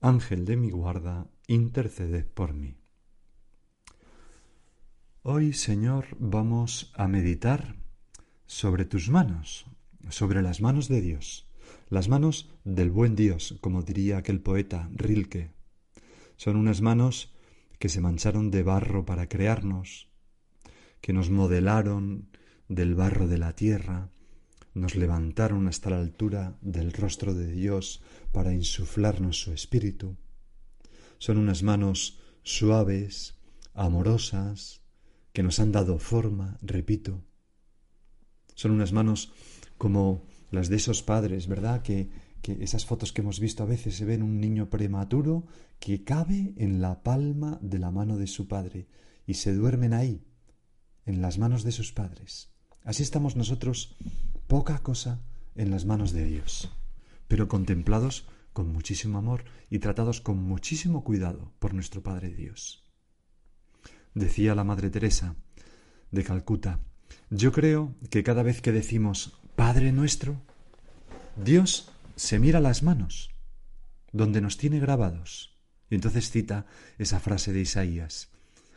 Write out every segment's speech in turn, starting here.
Ángel de mi guarda, interceded por mí. Hoy, Señor, vamos a meditar sobre tus manos, sobre las manos de Dios, las manos del buen Dios, como diría aquel poeta Rilke. Son unas manos que se mancharon de barro para crearnos, que nos modelaron del barro de la tierra, nos levantaron hasta la altura del rostro de Dios para insuflarnos su espíritu. Son unas manos suaves, amorosas, que nos han dado forma, repito. Son unas manos como las de esos padres, ¿verdad? Que, que esas fotos que hemos visto a veces se ven un niño prematuro que cabe en la palma de la mano de su padre y se duermen ahí, en las manos de sus padres. Así estamos nosotros poca cosa en las manos de Dios, pero contemplados con muchísimo amor y tratados con muchísimo cuidado por nuestro Padre Dios. Decía la Madre Teresa de Calcuta, yo creo que cada vez que decimos Padre nuestro, Dios se mira las manos, donde nos tiene grabados. Y entonces cita esa frase de Isaías,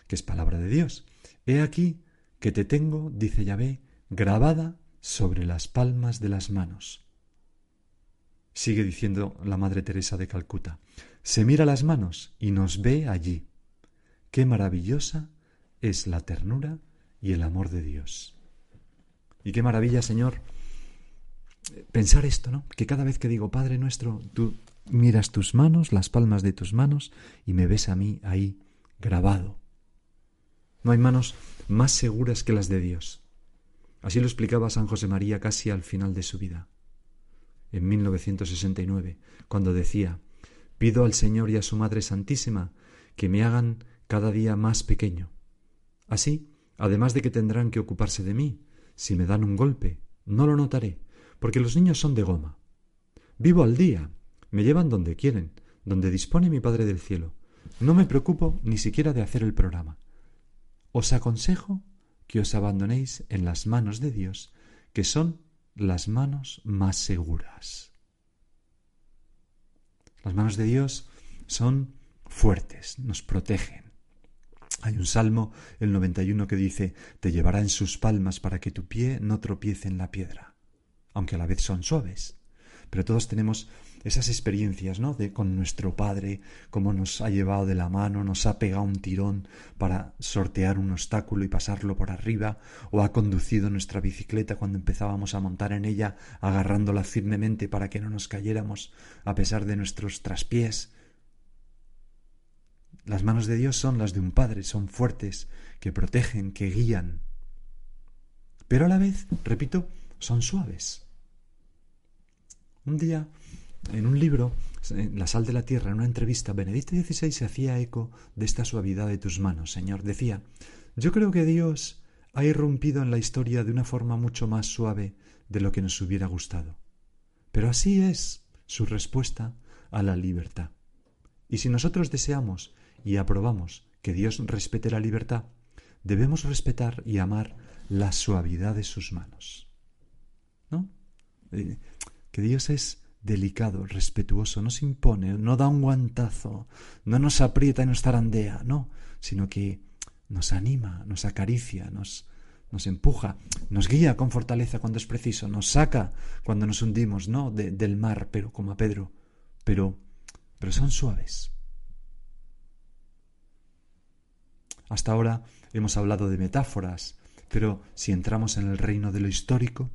que es palabra de Dios. He aquí que te tengo, dice Yahvé, grabada sobre las palmas de las manos. Sigue diciendo la Madre Teresa de Calcuta. Se mira las manos y nos ve allí. Qué maravillosa es la ternura y el amor de Dios. Y qué maravilla, Señor, pensar esto, ¿no? Que cada vez que digo Padre nuestro, tú miras tus manos, las palmas de tus manos, y me ves a mí ahí grabado. No hay manos más seguras que las de Dios. Así lo explicaba San José María casi al final de su vida, en 1969, cuando decía, pido al Señor y a su Madre Santísima que me hagan cada día más pequeño. Así, además de que tendrán que ocuparse de mí, si me dan un golpe, no lo notaré, porque los niños son de goma. Vivo al día, me llevan donde quieren, donde dispone mi Padre del Cielo. No me preocupo ni siquiera de hacer el programa. Os aconsejo que os abandonéis en las manos de Dios, que son las manos más seguras. Las manos de Dios son fuertes, nos protegen. Hay un salmo, el 91, que dice, te llevará en sus palmas para que tu pie no tropiece en la piedra, aunque a la vez son suaves. Pero todos tenemos esas experiencias, ¿no? De con nuestro Padre, cómo nos ha llevado de la mano, nos ha pegado un tirón para sortear un obstáculo y pasarlo por arriba, o ha conducido nuestra bicicleta cuando empezábamos a montar en ella, agarrándola firmemente para que no nos cayéramos a pesar de nuestros traspiés. Las manos de Dios son las de un Padre, son fuertes, que protegen, que guían. Pero a la vez, repito, son suaves. Un día en un libro, La sal de la tierra, en una entrevista, Benedicto XVI se hacía eco de esta suavidad de tus manos, Señor. Decía, yo creo que Dios ha irrumpido en la historia de una forma mucho más suave de lo que nos hubiera gustado. Pero así es su respuesta a la libertad. Y si nosotros deseamos y aprobamos que Dios respete la libertad, debemos respetar y amar la suavidad de sus manos. ¿No? Que Dios es delicado, respetuoso, no se impone, no da un guantazo, no nos aprieta y nos zarandea, no, sino que nos anima, nos acaricia, nos, nos empuja, nos guía con fortaleza cuando es preciso, nos saca cuando nos hundimos, ¿no? del mar, pero como a Pedro, pero, pero son suaves. Hasta ahora hemos hablado de metáforas, pero si entramos en el reino de lo histórico,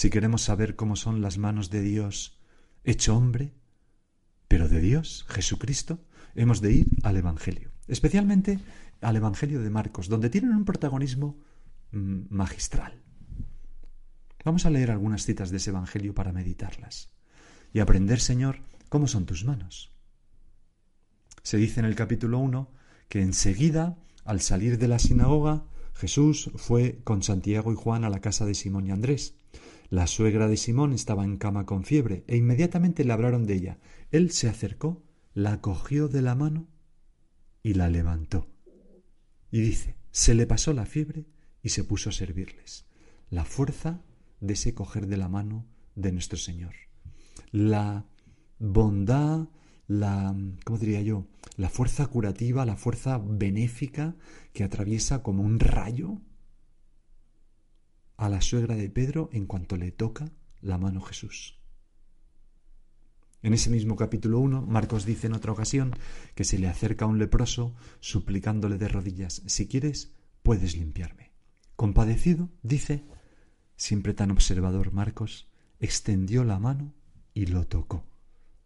si queremos saber cómo son las manos de Dios hecho hombre, pero de Dios, Jesucristo, hemos de ir al Evangelio, especialmente al Evangelio de Marcos, donde tienen un protagonismo mm, magistral. Vamos a leer algunas citas de ese Evangelio para meditarlas y aprender, Señor, cómo son tus manos. Se dice en el capítulo 1 que enseguida, al salir de la sinagoga, Jesús fue con Santiago y Juan a la casa de Simón y Andrés. La suegra de Simón estaba en cama con fiebre e inmediatamente le hablaron de ella. Él se acercó, la cogió de la mano y la levantó. Y dice, se le pasó la fiebre y se puso a servirles. La fuerza de ese coger de la mano de nuestro Señor. La bondad, la, ¿cómo diría yo? La fuerza curativa, la fuerza benéfica que atraviesa como un rayo a la suegra de Pedro en cuanto le toca la mano Jesús. En ese mismo capítulo 1, Marcos dice en otra ocasión que se le acerca un leproso suplicándole de rodillas, si quieres, puedes limpiarme. Compadecido, dice, siempre tan observador Marcos, extendió la mano y lo tocó,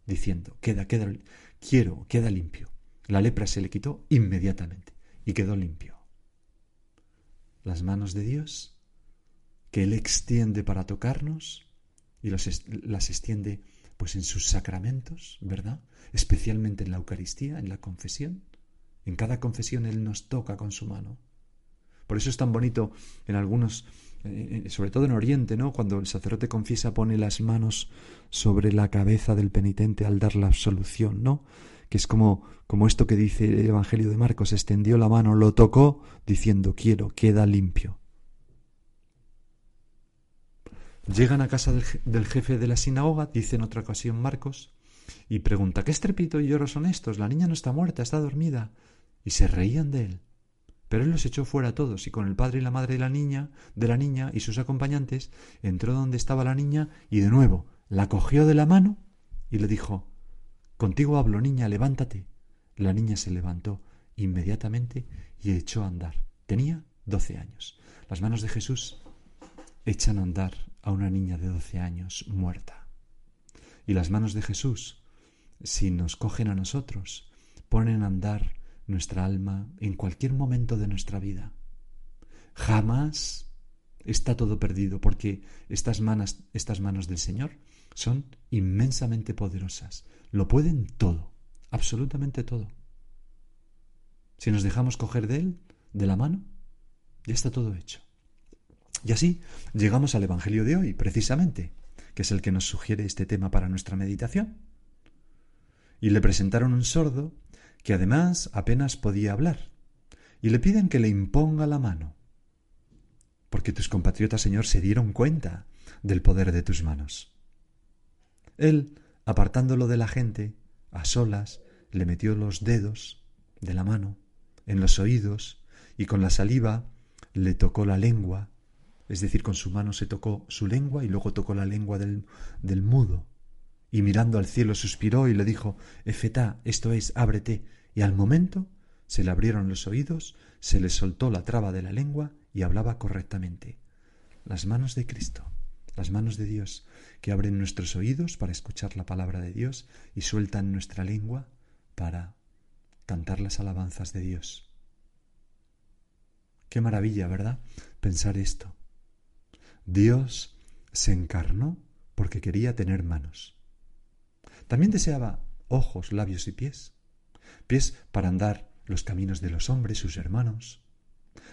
diciendo, queda, queda, quiero, queda limpio. La lepra se le quitó inmediatamente y quedó limpio. Las manos de Dios, que Él extiende para tocarnos y las extiende pues en sus sacramentos, ¿verdad? Especialmente en la Eucaristía, en la confesión. En cada confesión Él nos toca con su mano. Por eso es tan bonito en algunos, eh, sobre todo en Oriente, ¿no? Cuando el sacerdote confiesa pone las manos sobre la cabeza del penitente al dar la absolución, ¿no? Que es como, como esto que dice el Evangelio de Marcos, extendió la mano, lo tocó, diciendo, quiero, queda limpio. Llegan a casa del, jefe de la sinagoga, dice en otra ocasión Marcos, y pregunta, ¿qué estrepito y lloro son estos? La niña no está muerta, está dormida. Y se reían de él. Pero él los echó fuera a todos, y con el padre y la madre de la niña, de la niña y sus acompañantes, entró donde estaba la niña, y de nuevo la cogió de la mano y le dijo Contigo hablo, niña, levántate. La niña se levantó inmediatamente y echó a andar. Tenía doce años. Las manos de Jesús echan a andar a una niña de doce años muerta. Y las manos de Jesús, si nos cogen a nosotros, ponen a andar nuestra alma en cualquier momento de nuestra vida. Jamás está todo perdido, porque estas manos, estas manos del Señor son inmensamente poderosas. Lo pueden todo, absolutamente todo. Si nos dejamos coger de Él, de la mano, ya está todo hecho. Y así llegamos al Evangelio de hoy, precisamente, que es el que nos sugiere este tema para nuestra meditación. Y le presentaron un sordo que además apenas podía hablar, y le piden que le imponga la mano, porque tus compatriotas, Señor, se dieron cuenta del poder de tus manos. Él, apartándolo de la gente, a solas, le metió los dedos de la mano en los oídos y con la saliva le tocó la lengua es decir, con su mano se tocó su lengua y luego tocó la lengua del, mudo. Y mirando al cielo suspiró y le dijo, Efetá, esto es, ábrete. Y al momento se le abrieron los oídos, se le soltó la traba de la lengua y hablaba correctamente. Las manos de Cristo, las manos de Dios, que abren nuestros oídos para escuchar la palabra de Dios y sueltan nuestra lengua para cantar las alabanzas de Dios. Qué maravilla, ¿verdad? Pensar esto. Dios se encarnó porque quería tener manos. También deseaba ojos, labios y pies. Pies para andar los caminos de los hombres, sus hermanos.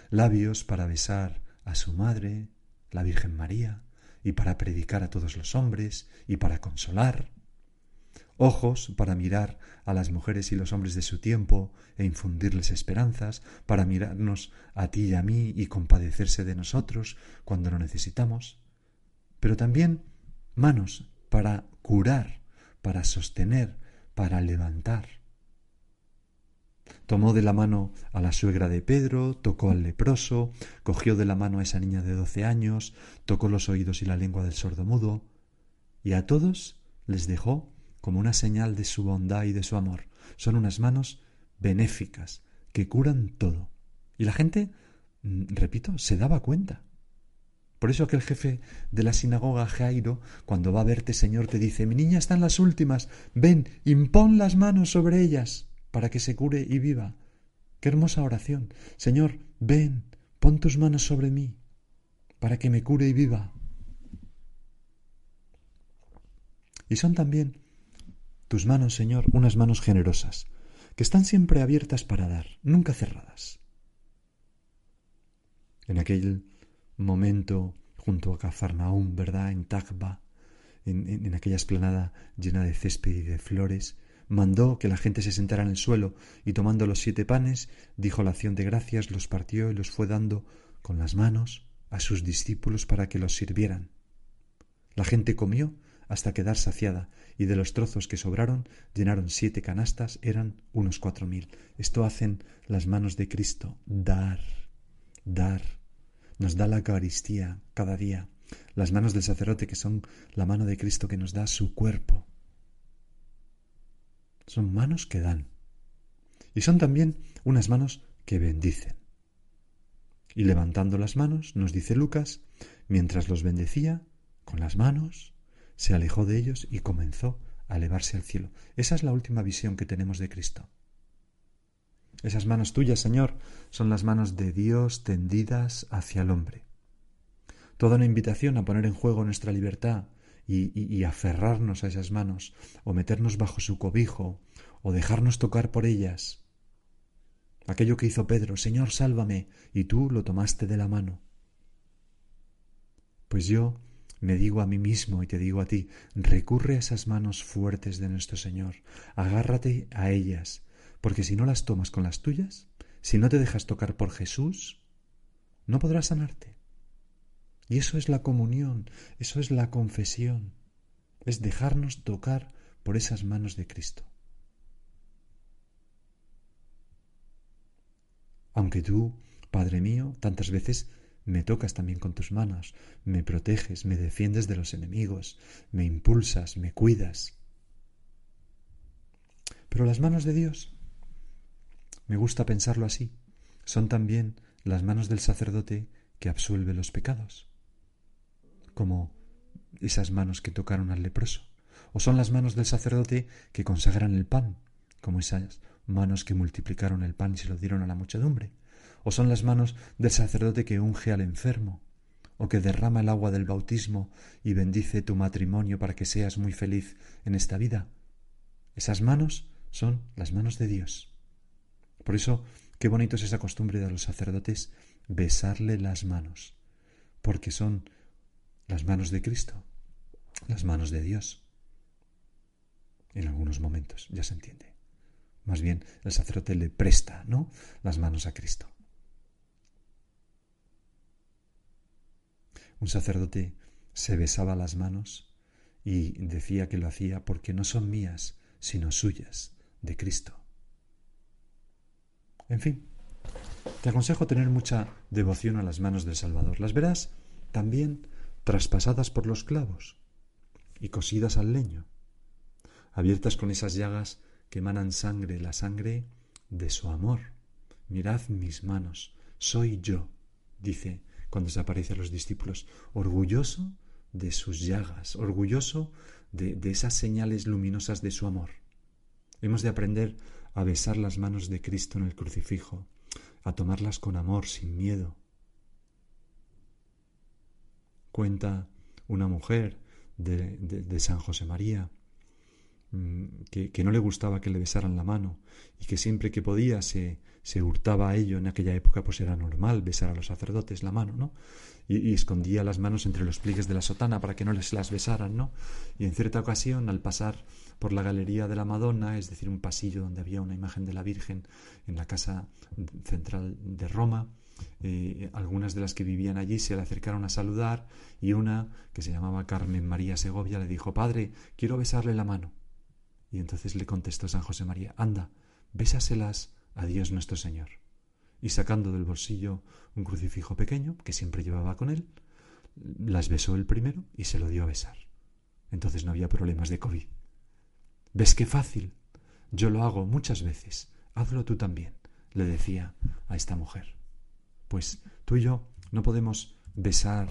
Labios para besar a su madre, la Virgen María, y para predicar a todos los hombres, y para consolar. Ojos para mirar a las mujeres y los hombres de su tiempo e infundirles esperanzas, para mirarnos a ti y a mí y compadecerse de nosotros cuando lo necesitamos, pero también manos para curar, para sostener, para levantar. Tomó de la mano a la suegra de Pedro, tocó al leproso, cogió de la mano a esa niña de doce años, tocó los oídos y la lengua del sordo mudo, y a todos les dejó como una señal de su bondad y de su amor. Son unas manos benéficas que curan todo. Y la gente, mm, repito, se daba cuenta. Por eso aquel jefe de la sinagoga Jairo, cuando va a verte, Señor, te dice, mi niña está en las últimas, ven, impón las manos sobre ellas para que se cure y viva. Qué hermosa oración. Señor, ven, pon tus manos sobre mí para que me cure y viva. Y son también tus manos, Señor, unas manos generosas, que están siempre abiertas para dar, nunca cerradas. En aquel momento junto a Cafarnaúm, ¿verdad? En Tagba, en, en, aquella esplanada llena de césped y de flores, mandó que la gente se sentara en el suelo y tomando los siete panes, dijo la acción de gracias, los partió y los fue dando con las manos a sus discípulos para que los sirvieran. La gente comió hasta quedar saciada, y de los trozos que sobraron llenaron siete canastas, eran unos cuatro mil. Esto hacen las manos de Cristo, dar, dar. Nos da la Eucaristía cada día, las manos del sacerdote que son la mano de Cristo que nos da su cuerpo. Son manos que dan. Y son también unas manos que bendicen. Y levantando las manos, nos dice Lucas, mientras los bendecía con las manos, se alejó de ellos y comenzó a elevarse al cielo. Esa es la última visión que tenemos de Cristo. Esas manos tuyas, Señor, son las manos de Dios tendidas hacia el hombre. Toda una invitación a poner en juego nuestra libertad y, aferrarnos a esas manos, o meternos bajo su cobijo, o dejarnos tocar por ellas. Aquello que hizo Pedro, Señor, sálvame, y tú lo tomaste de la mano. Pues yo me digo a mí mismo y te digo a ti, recurre a esas manos fuertes de nuestro Señor, agárrate a ellas, porque si no las tomas con las tuyas, si no te dejas tocar por Jesús, no podrás sanarte. Y eso es la comunión, eso es la confesión, es dejarnos tocar por esas manos de Cristo. Aunque tú, Padre mío, tantas veces me tocas también con tus manos, me proteges, me defiendes de los enemigos, me impulsas, me cuidas. Pero las manos de Dios, me gusta pensarlo así, son también las manos del sacerdote que absuelve los pecados, como esas manos que tocaron al leproso, o son las manos del sacerdote que consagran el pan, como esas manos que multiplicaron el pan y se lo dieron a la muchedumbre, o son las manos del sacerdote que unge al enfermo, o que derrama el agua del bautismo y bendice tu matrimonio para que seas muy feliz en esta vida. Esas manos son las manos de Dios. Por eso, qué bonito es esa costumbre de los sacerdotes besarle las manos, porque son las manos de Cristo, las manos de Dios. En algunos momentos, ya se entiende. Más bien, el sacerdote le presta, ¿no? Las manos a Cristo. Un sacerdote se besaba las manos y decía que lo hacía porque no son mías, sino suyas, de Cristo. En fin, te aconsejo tener mucha devoción a las manos del Salvador. Las verás también traspasadas por los clavos y cosidas al leño, abiertas con esas llagas que emanan sangre, la sangre de su amor. Mirad mis manos, soy yo, dice cuando se aparece a los discípulos, orgulloso de sus llagas, orgulloso de, esas señales luminosas de su amor. Hemos de aprender a besar las manos de Cristo en el crucifijo, a tomarlas con amor, sin miedo. Cuenta una mujer de, San José María mm, que, no le gustaba que le besaran la mano y que siempre que podía se, se hurtaba a ello en aquella época, pues era normal besar a los sacerdotes la mano, ¿no? Y, escondía las manos entre los pliegues de la sotana para que no les las besaran, ¿no? Y en cierta ocasión, al pasar por la galería de la Madonna, es decir, un pasillo donde había una imagen de la Virgen en la casa central de Roma, eh, algunas de las que vivían allí se le acercaron a saludar y una, que se llamaba Carmen María Segovia, le dijo, Padre, quiero besarle la mano. Y entonces le contestó San José María, anda, bésaselas a Dios nuestro Señor. Y sacando del bolsillo un crucifijo pequeño, que siempre llevaba con él, las besó el primero y se lo dio a besar. Entonces no había problemas de COVID. ¿Ves qué fácil? Yo lo hago muchas veces. Hazlo tú también, le decía a esta mujer. Pues tú y yo no podemos besar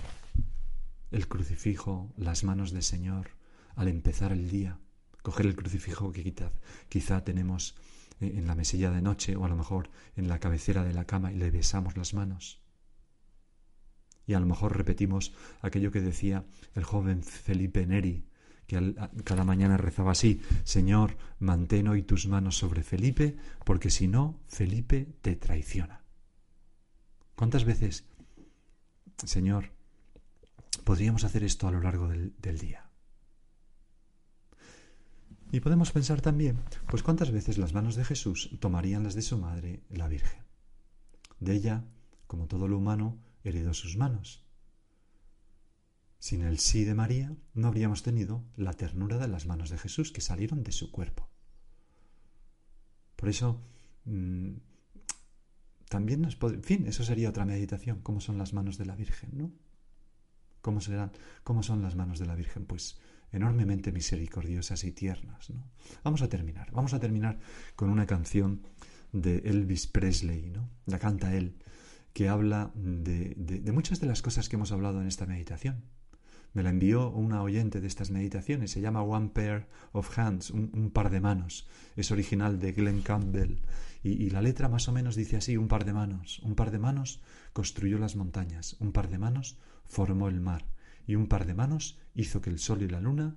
el crucifijo, las manos del Señor, al empezar el día, coger el crucifijo que quizá, quizá tenemos en la mesilla de noche o a lo mejor en la cabecera de la cama y le besamos las manos. Y a lo mejor repetimos aquello que decía el joven Felipe Neri, que cada mañana rezaba así, Señor, mantén hoy tus manos sobre Felipe, porque si no, Felipe te traiciona. ¿Cuántas veces, Señor, podríamos hacer esto a lo largo del, del día? Y podemos pensar también, pues cuántas veces las manos de Jesús tomarían las de su madre, la Virgen. De ella, como todo lo humano, heredó sus manos. Sin el sí de María no habríamos tenido la ternura de las manos de Jesús que salieron de su cuerpo. Por eso, mm, también nos en fin, eso sería otra meditación, cómo son las manos de la Virgen, ¿no? ¿Cómo serán, cómo son las manos de la Virgen? Pues enormemente misericordiosas y tiernas, ¿no? Vamos a terminar, vamos a terminar con una canción de Elvis Presley, ¿no? La canta él, que habla de, de muchas de las cosas que hemos hablado en esta meditación me la envió una oyente de estas meditaciones, se llama One Pair of Hands, un, par de manos. Es original de Glenn Campbell y, y, la letra más o menos dice así, un par de manos. Un par de manos construyó las montañas, un par de manos formó el mar y un par de manos hizo que el sol y la luna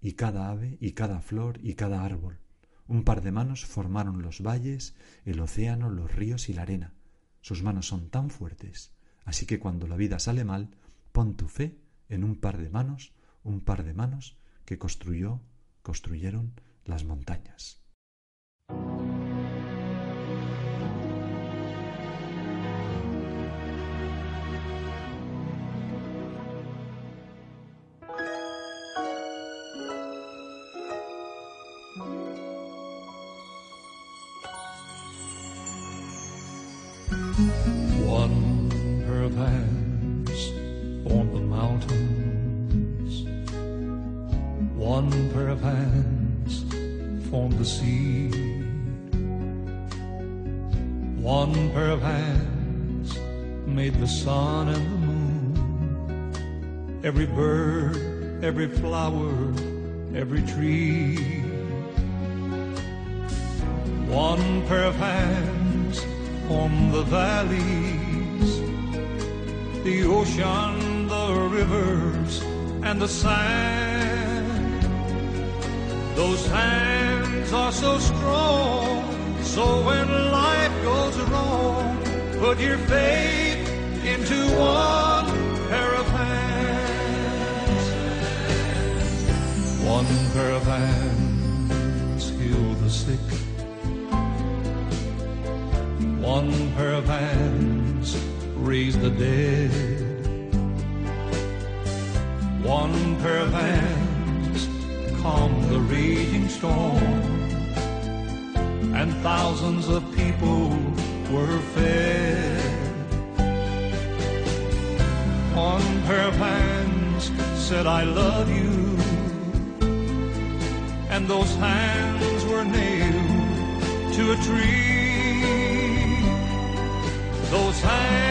y cada ave y cada flor y cada árbol. Un par de manos formaron los valles, el océano, los ríos y la arena. Sus manos son tan fuertes, así que cuando la vida sale mal, Pon tu fe en un par de manos, un par de manos que construyó, construyeron las montañas. Sun and the moon. Every bird, every flower, every tree. One pair of hands on the valleys, the ocean, the rivers, and the sand. Those hands are so strong. So when life goes wrong, put your faith into one pair of hands. One pair of hands heal the sick. One pair of hands raise the dead. One pair of hands calm the raging storm and thousands of people were fed. One pair of hands said, I love you, and those hands were nailed to a tree. Those hands